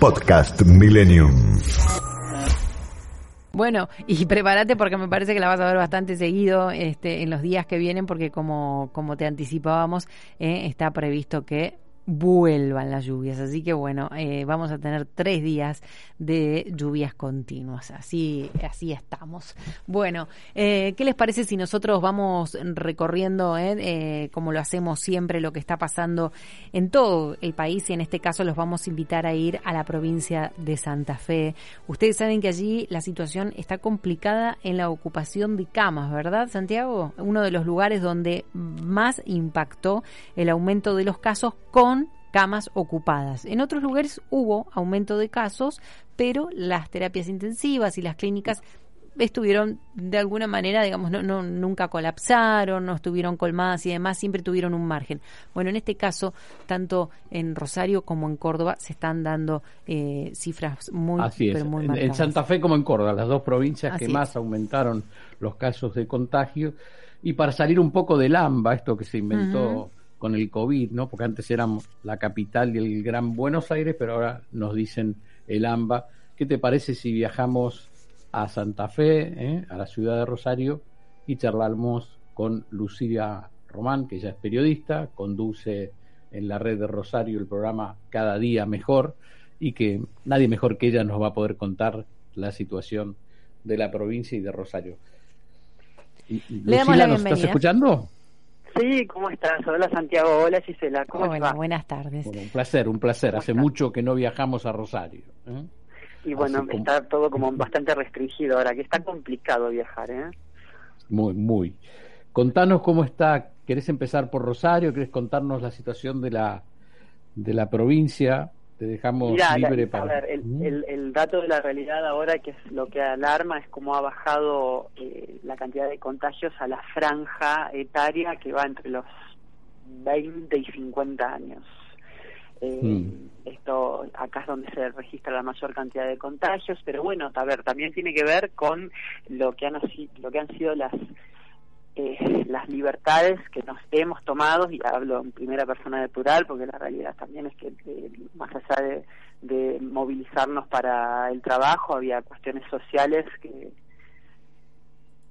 Podcast Millennium. Bueno, y prepárate porque me parece que la vas a ver bastante seguido este, en los días que vienen porque como, como te anticipábamos, eh, está previsto que vuelvan las lluvias. Así que bueno, eh, vamos a tener tres días de lluvias continuas. Así, así estamos. Bueno, eh, ¿qué les parece si nosotros vamos recorriendo, eh, como lo hacemos siempre, lo que está pasando en todo el país y en este caso los vamos a invitar a ir a la provincia de Santa Fe? Ustedes saben que allí la situación está complicada en la ocupación de camas, ¿verdad, Santiago? Uno de los lugares donde más impactó el aumento de los casos con camas ocupadas. En otros lugares hubo aumento de casos, pero las terapias intensivas y las clínicas estuvieron de alguna manera, digamos, no, no, nunca colapsaron, no estuvieron colmadas y demás, siempre tuvieron un margen. Bueno, en este caso, tanto en Rosario como en Córdoba se están dando eh, cifras muy, Así es. en, Santa Fe como en Córdoba, las dos provincias que más aumentaron los casos de contagio. Y para salir un poco del AMBA, esto que se inventó con el COVID, ¿no? Porque antes éramos la capital del Gran Buenos Aires, pero ahora nos dicen el AMBA. ¿Qué te parece si viajamos a Santa Fe, eh, a la ciudad de Rosario, y charlamos con Lucía Román, que ella es periodista, conduce en la red de Rosario el programa Cada Día Mejor, y que nadie mejor que ella nos va a poder contar la situación de la provincia y de Rosario. Y, Le damos la ¿nos estás escuchando? Sí, ¿cómo estás? Hola Santiago, hola Gisela, ¿cómo Hola, buenas tardes. un placer, un placer. Hace mucho que no viajamos a Rosario. ¿eh? Y bueno, está todo como bastante restringido ahora, que está complicado viajar, ¿eh? Muy, muy. Contanos cómo está, ¿querés empezar por Rosario? ¿Querés contarnos la situación de la, de la provincia? Te dejamos libre para... A ver, el, el, dato de la realidad ahora, que es lo que alarma, es cómo ha bajado eh, la cantidad de contagios a la franja etaria que va entre los 20 y 50 años. Eh, mm. Esto acá es donde se registra la mayor cantidad de contagios, pero bueno, a ver, también tiene que ver con lo que han, lo que han sido las eh, las libertades que nos hemos tomado, y hablo en primera persona de plural, porque la realidad también es que más allá de, movilizarnos para el trabajo, había cuestiones sociales que,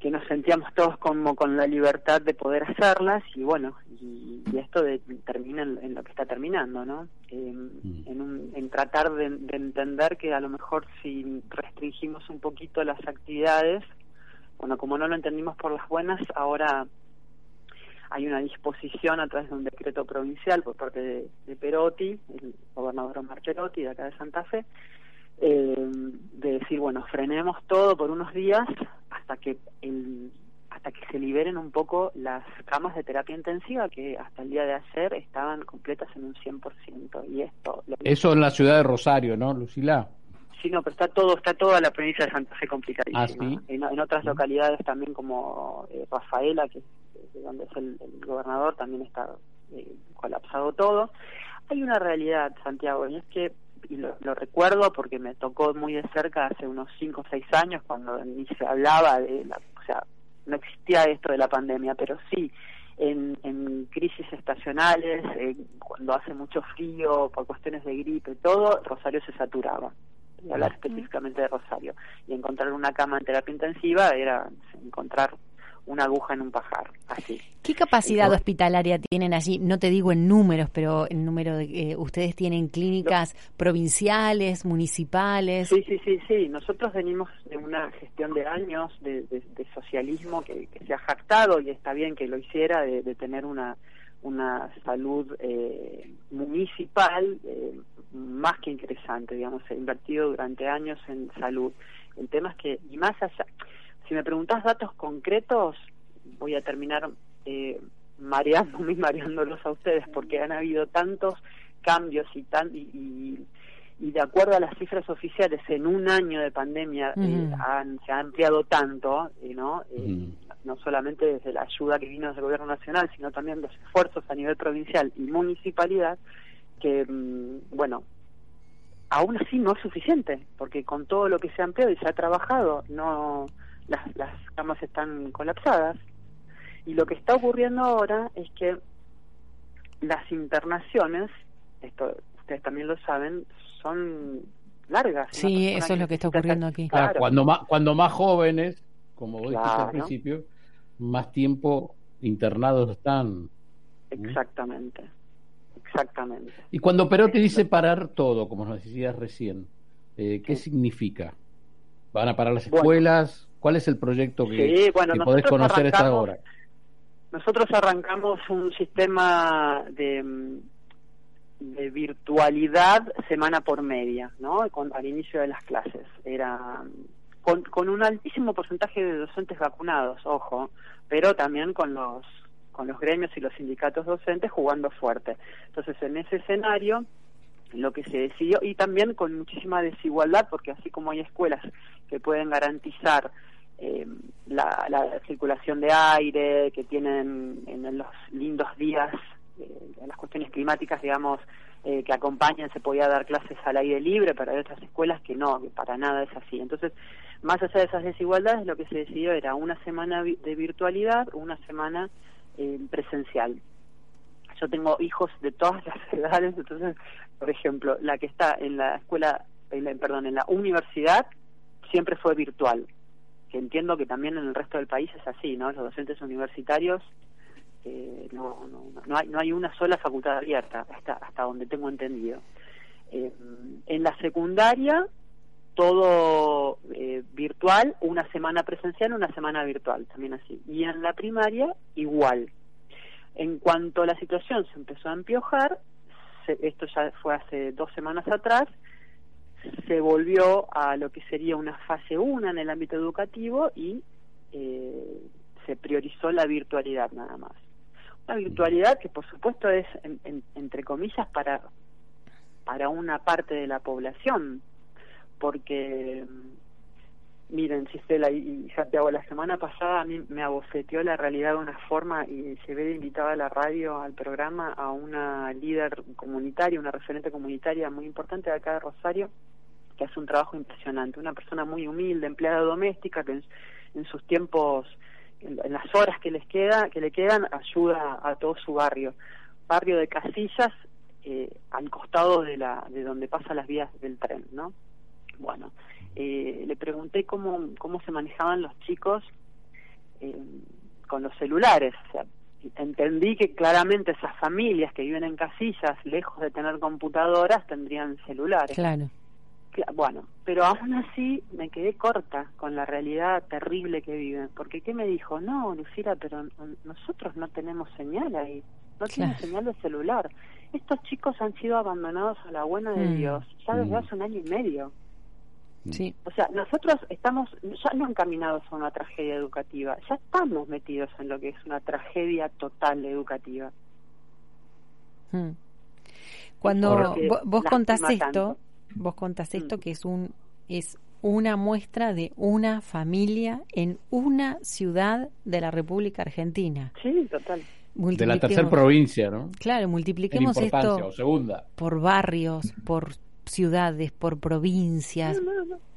que nos sentíamos todos como con la libertad de poder hacerlas, y bueno, y, esto de, termina en, lo que está terminando, ¿no? Mm. en, en tratar de entender que a lo mejor si restringimos un poquito las actividades, bueno, como no lo entendimos por las buenas, ahora hay una disposición a través de un decreto provincial por parte de, Perotti, el gobernador Omar Perotti de acá de Santa Fe, eh, de decir, bueno, frenemos todo por unos días hasta que el hasta que se liberen un poco las camas de terapia intensiva que hasta el día de ayer estaban completas en un 100%. Y esto... Eso en la ciudad de Rosario, ¿no, Lucila? Sí, no, pero está todo, está toda la provincia de Santa Fe complicadísima. Ah, en, otras localidades también como eh, Rafaela, que es donde es el, gobernador, también está eh, colapsado todo. Hay una realidad, Santiago, y es que, y lo, recuerdo porque me tocó muy de cerca hace unos 5 o 6 años, cuando ni se hablaba de la, o sea, no existía esto de la pandemia, pero sí, en, en crisis estacionales, cuando hace mucho frío, por cuestiones de gripe, todo, Rosario se saturaba y hablar específicamente de Rosario. Y encontrar una cama en terapia intensiva era encontrar una aguja en un pajar, así. ¿Qué capacidad hospitalaria tienen allí? No te digo en números, pero en número de eh, ustedes tienen clínicas provinciales, municipales. Sí, sí, sí, sí. Nosotros venimos de una gestión de años de, socialismo que, se ha jactado y está bien que lo hiciera de, tener una una salud eh, municipal eh, más que interesante, digamos, he invertido durante años en salud. El tema es que, y más allá, si me preguntas datos concretos, voy a terminar eh, mareándome y mareándolos a ustedes, porque han habido tantos cambios y, tan, y, y, de acuerdo a las cifras oficiales, en un año de pandemia eh, se ha ampliado tanto, ¿no? No solamente desde la ayuda que vino desde el gobierno nacional, sino también los esfuerzos a nivel provincial y municipalidad, que, mm, bueno, aún así no es suficiente, porque con todo lo que se ha ampliado y se ha trabajado, no las, las camas están colapsadas. Y lo que está ocurriendo ahora es que las internaciones, esto ustedes también lo saben, son largas. Sí, eso es lo que está ocurriendo aquí. cuando, más, cuando más jóvenes, como vos dijiste al principio, más tiempo internados están. Exactamente. Exactamente. Y cuando Perotti dice parar todo, como nos decías recién, eh, ¿qué significa? ¿Van a parar las escuelas? ¿Cuál es el proyecto que, podés conocer esta hora? Nosotros arrancamos un sistema de, de virtualidad semana por media, ¿no? Con, al inicio de las clases. Era con, con un altísimo porcentaje de docentes vacunados, ojo, pero también con los con los gremios y los sindicatos docentes jugando fuerte. Entonces, en ese escenario, lo que se decidió, y también con muchísima desigualdad, porque así como hay escuelas que pueden garantizar eh, la, circulación de aire, que tienen en los lindos días, eh, las cuestiones climáticas, digamos, eh, que acompañan, se podía dar clases al aire libre, pero hay otras escuelas que no, que para nada es así. Entonces, más allá de esas desigualdades, lo que se decidió era una semana de virtualidad, una semana eh, presencial. Yo tengo hijos de todas las edades, entonces, por ejemplo, la que está en la escuela, perdón, en la universidad, siempre fue virtual. Que entiendo que también en el resto del país es así, ¿no? Los docentes universitarios eh, no, no, no, hay, no hay una sola facultad abierta, hasta, hasta donde tengo entendido. Eh, en la secundaria, todo eh, virtual, una semana presencial, una semana virtual, también así. Y en la primaria, igual. En cuanto la situación se empezó a empiojar, esto ya fue hace dos semanas atrás, se volvió a lo que sería una fase 1 en el ámbito educativo y eh, se priorizó la virtualidad nada más. Una virtualidad que por supuesto es, entre comillas, para, para una parte de la población, porque miren Gisela y Santiago la semana pasada a mí me abofeteó la realidad de una forma y se ve invitada a la radio al programa a una líder comunitaria una referente comunitaria muy importante de acá de Rosario que hace un trabajo impresionante. Una persona muy humilde empleada doméstica que en, sus tiempos en, las horas que les queda que le quedan ayuda a todo su barrio barrio de Casillas eh, al costado de la de donde pasan las vías del tren no bueno, eh, le pregunté cómo, cómo se manejaban los chicos eh, con los celulares. O sea, entendí que claramente esas familias que viven en casillas, lejos de tener computadoras, tendrían celulares. Claro. Bueno, pero aún así me quedé corta con la realidad terrible que viven, porque ¿qué me dijo? No, Lucila, pero nosotros no tenemos señal ahí, no tienen señal de celular. Estos chicos han sido abandonados a la buena de mm. Dios ya desde mm. hace un año y medio. Sí. O sea, nosotros estamos ya no encaminados a una tragedia educativa, ya estamos metidos en lo que es una tragedia total educativa. Hmm. Cuando vos, contás esto, vos contás esto hmm. que es un es una muestra de una familia en una ciudad de la República Argentina. Sí, total. De la tercera provincia, ¿no? Claro, multipliquemos esto por barrios, por ciudades, por provincias.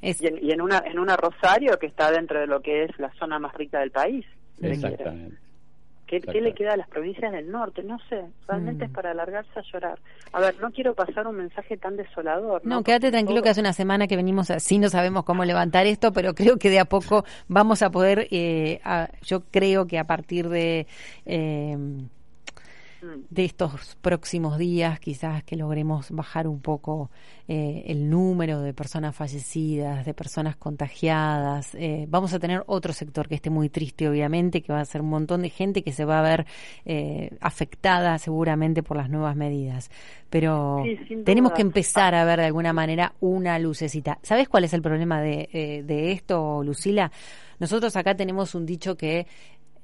Y, en, una en una Rosario que está dentro de lo que es la zona más rica del país. Exactamente. ¿Qué, le queda a las provincias del norte? No sé, realmente es mm. para alargarse a llorar. A ver, no quiero pasar un mensaje tan desolador. No, quédate tranquilo que hace una semana que venimos así, no sabemos cómo levantar esto, pero creo que de a poco vamos a poder, eh, yo creo que a partir de... Eh. De estos próximos días, quizás que logremos bajar un poco eh, el número de personas fallecidas, de personas contagiadas. Eh, vamos a tener otro sector que esté muy triste, obviamente, que va a ser un montón de gente que se va a ver eh, afectada seguramente por las nuevas medidas. Pero tenemos que empezar a ver de alguna manera una lucecita. ¿Sabes cuál es el problema de, de esto, Lucila? Nosotros acá tenemos un dicho que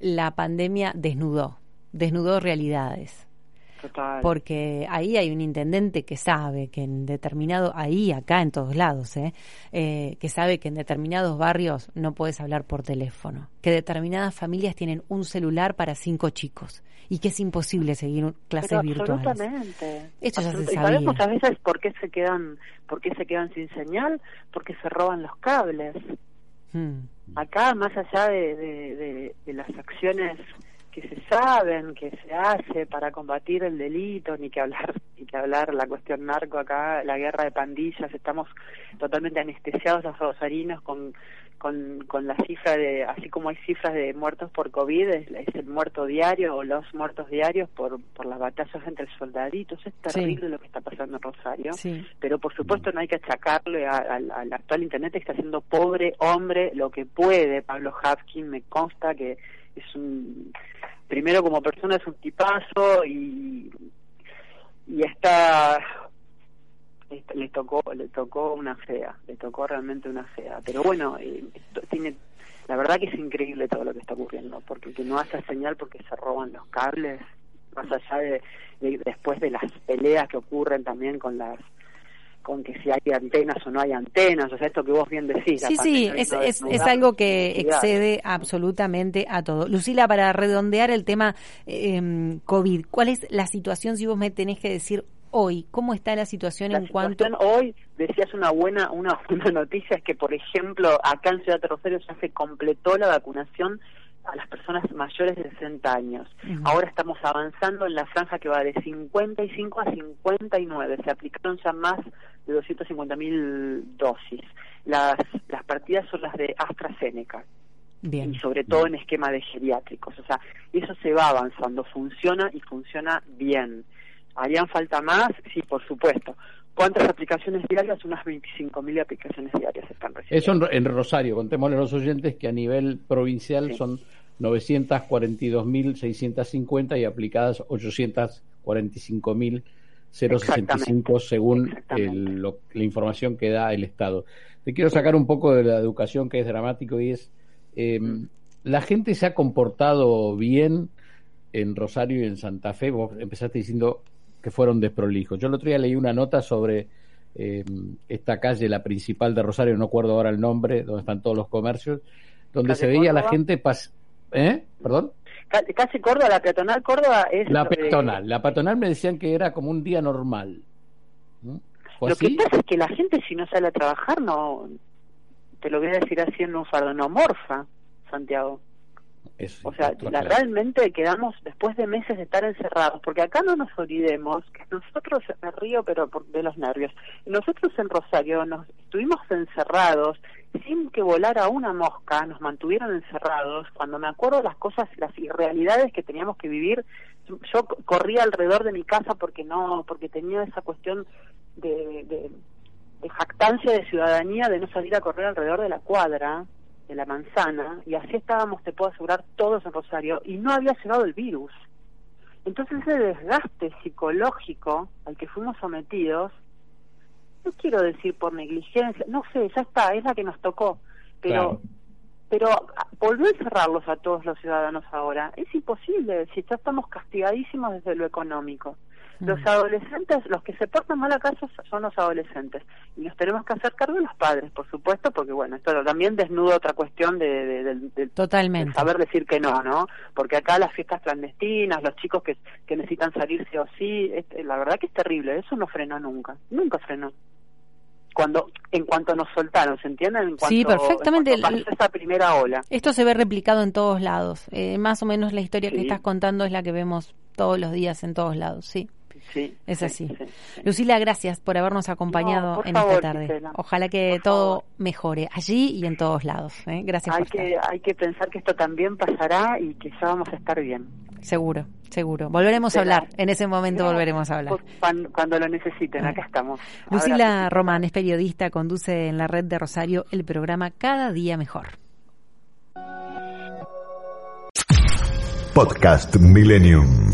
la pandemia desnudó desnudó realidades. porque ahí hay un intendente que sabe que en determinado, ahí, acá, en todos lados, ¿eh? ¿eh? que sabe que en determinados barrios no puedes hablar por teléfono, que determinadas familias tienen un celular para cinco chicos y que es imposible seguir clases virtuales. Absolutamente. Esto ya se sabía. muchas veces por qué se quedan, por qué se quedan sin señal, porque se roban los cables. Hmm. Acá, más allá de, de las acciones que se saben, que se hace para combatir el delito, ni que hablar, ni que hablar la cuestión narco acá, la guerra de pandillas, estamos totalmente anestesiados los rosarinos con, con, con la cifra de, así como hay cifras de muertos por COVID, es, el muerto diario o los muertos diarios por, por las batallas entre soldaditos, es terrible lo que está pasando en Rosario, pero por supuesto no hay que achacarle al actual Internet que está haciendo pobre hombre lo que puede, Pablo Hapkin me consta que es un primero como persona es un tipazo y y está le tocó le tocó una fea le tocó realmente una fea. Pero bueno eh, tiene la verdad que es increíble todo lo que está ocurriendo porque que no hace señal porque se roban los cables más allá de después de las peleas que ocurren también con las con que si hay antenas o no hay antenas, o sea, esto que vos bien decís. Sí, sí, es, es, es, algo que excede absolutamente a todo. Lucila, para redondear el tema eh, COVID, ¿cuál es la situación, si vos me tenés que decir hoy? ¿Cómo está la situación en cuanto...? Hoy, decías una buena, una buena noticia, es que, por ejemplo, acá en Ciudad de Rosario ya se completó la vacunación a las personas mayores de 60 años. Ahora estamos avanzando en la franja que va de 55 a 59. Se aplicaron ya más de 250 mil dosis. Las, las partidas son las de AstraZeneca. Y sobre todo en esquema de geriátricos. O sea, eso se va avanzando, funciona y funciona bien. ¿Harían falta más? Sí, por supuesto. ¿Cuántas aplicaciones diarias? Unas 25.000 aplicaciones diarias están recibiendo. Eso en, Rosario, contémosle a los oyentes que a nivel provincial son 942.650 y aplicadas 845.065 según la información que da el Estado. Te quiero sacar un poco de la educación que es dramático y es, eh, la gente se ha comportado bien en Rosario y en Santa Fe. Vos empezaste diciendo que fueron desprolijos. Yo el otro día leí una nota sobre eh, esta calle, la principal de Rosario, no acuerdo ahora el nombre, donde están todos los comercios, donde se veía la gente pas ¿Eh? ¿Perdón? Casi Córdoba, la peatonal Córdoba es... La peatonal, la peatonal me decían que era como un día normal. Lo que pasa es que la gente si no sale a trabajar no, te lo voy a decir así en un fardo, no morfa, Santiago o sea, realmente quedamos después de meses de estar encerrados, porque acá no nos olvidemos que nosotros, me río pero por, de los nervios, nosotros en Rosario nos estuvimos encerrados sin que volara una mosca, nos mantuvieron encerrados, cuando me acuerdo las cosas, las irrealidades que teníamos que vivir, yo corría alrededor de mi casa porque no, porque tenía esa cuestión de, de, de jactancia de ciudadanía de no salir a correr alrededor de la cuadra, de la manzana, y así estábamos, te puedo asegurar, todos en Rosario, y no había llegado el virus. Entonces ese desgaste psicológico al que fuimos sometidos, no quiero decir por negligencia, no sé, ya está, es la que nos tocó, pero pero volver a encerrarlos a todos los ciudadanos ahora es imposible, si ya estamos castigadísimos desde lo económico. Los mm. adolescentes, los que se portan mal acaso son los adolescentes. Y nos tenemos que hacer cargo de los padres, por supuesto, porque bueno, esto también desnuda otra cuestión de, Totalmente. saber decir que no, ¿no? Porque acá las fiestas clandestinas, los chicos que, que necesitan salir sí o sí, la verdad que es terrible, eso no frenó nunca, nunca frenó cuando en cuanto nos soltaron, ¿se entiende? En cuanto, sí, perfectamente. esa primera ola. Esto se ve replicado en todos lados. Eh, más o menos la historia que estás contando es la que vemos todos los días en todos lados, sí. Sí, es así. Lucila, gracias por habernos acompañado en esta tarde. Ojalá que todo mejore allí y en todos lados. ¿eh? Gracias hay por que, Hay que pensar que esto también pasará y que ya vamos a estar bien. Seguro, seguro. Volveremos a hablar. En ese momento volveremos a hablar. Cuando, lo necesiten, acá estamos. Lucila Román es periodista, conduce en la red de Rosario el programa Cada Día Mejor. Podcast Millennium.